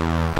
Bye.